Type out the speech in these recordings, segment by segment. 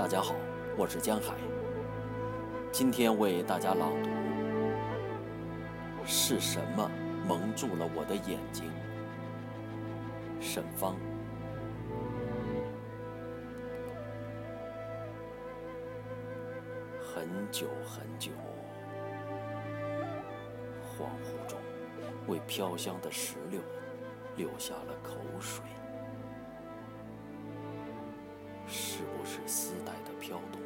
大家好，我是江海。今天为大家朗读：是什么蒙住了我的眼睛？沈芳。很久很久，恍惚中，为飘香的石榴流下了口水。是不是丝带的飘动？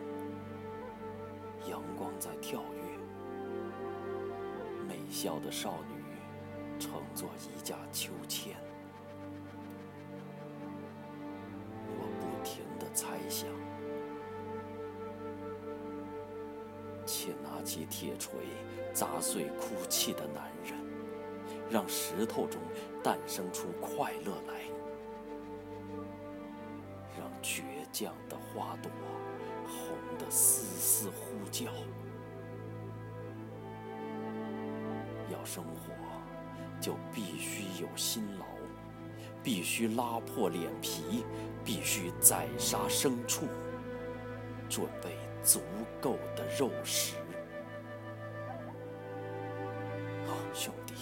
阳光在跳跃，美笑的少女乘坐一架秋千。我不停地猜想，且拿起铁锤砸碎哭泣的男人，让石头中诞生出快乐来，让绝降的花朵红得丝丝呼叫。要生活，就必须有辛劳，必须拉破脸皮，必须宰杀牲畜，准备足够的肉食。好，兄弟，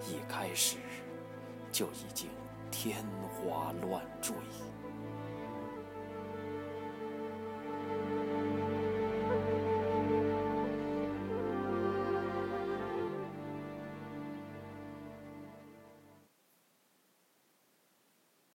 一开始就已经天花乱坠。